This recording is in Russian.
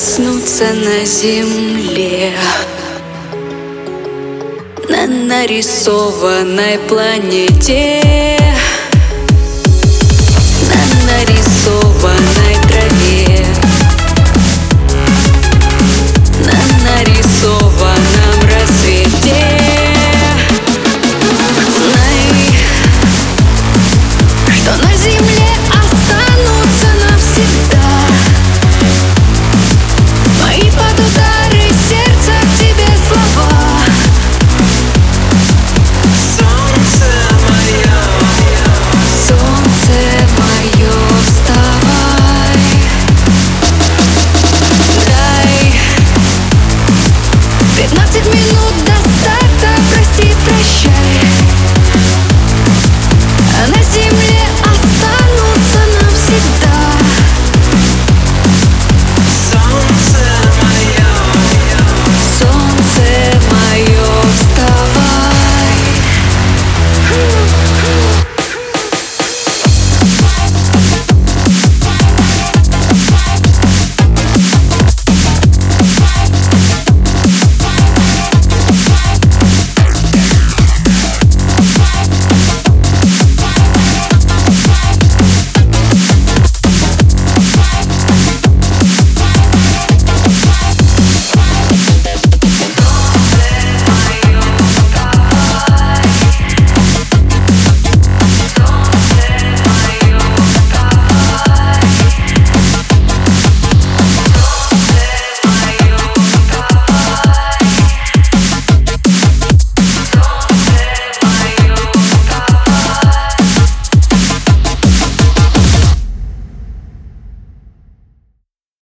проснуться на земле. На нарисованной планете 15 минут до старта, прости, прощай.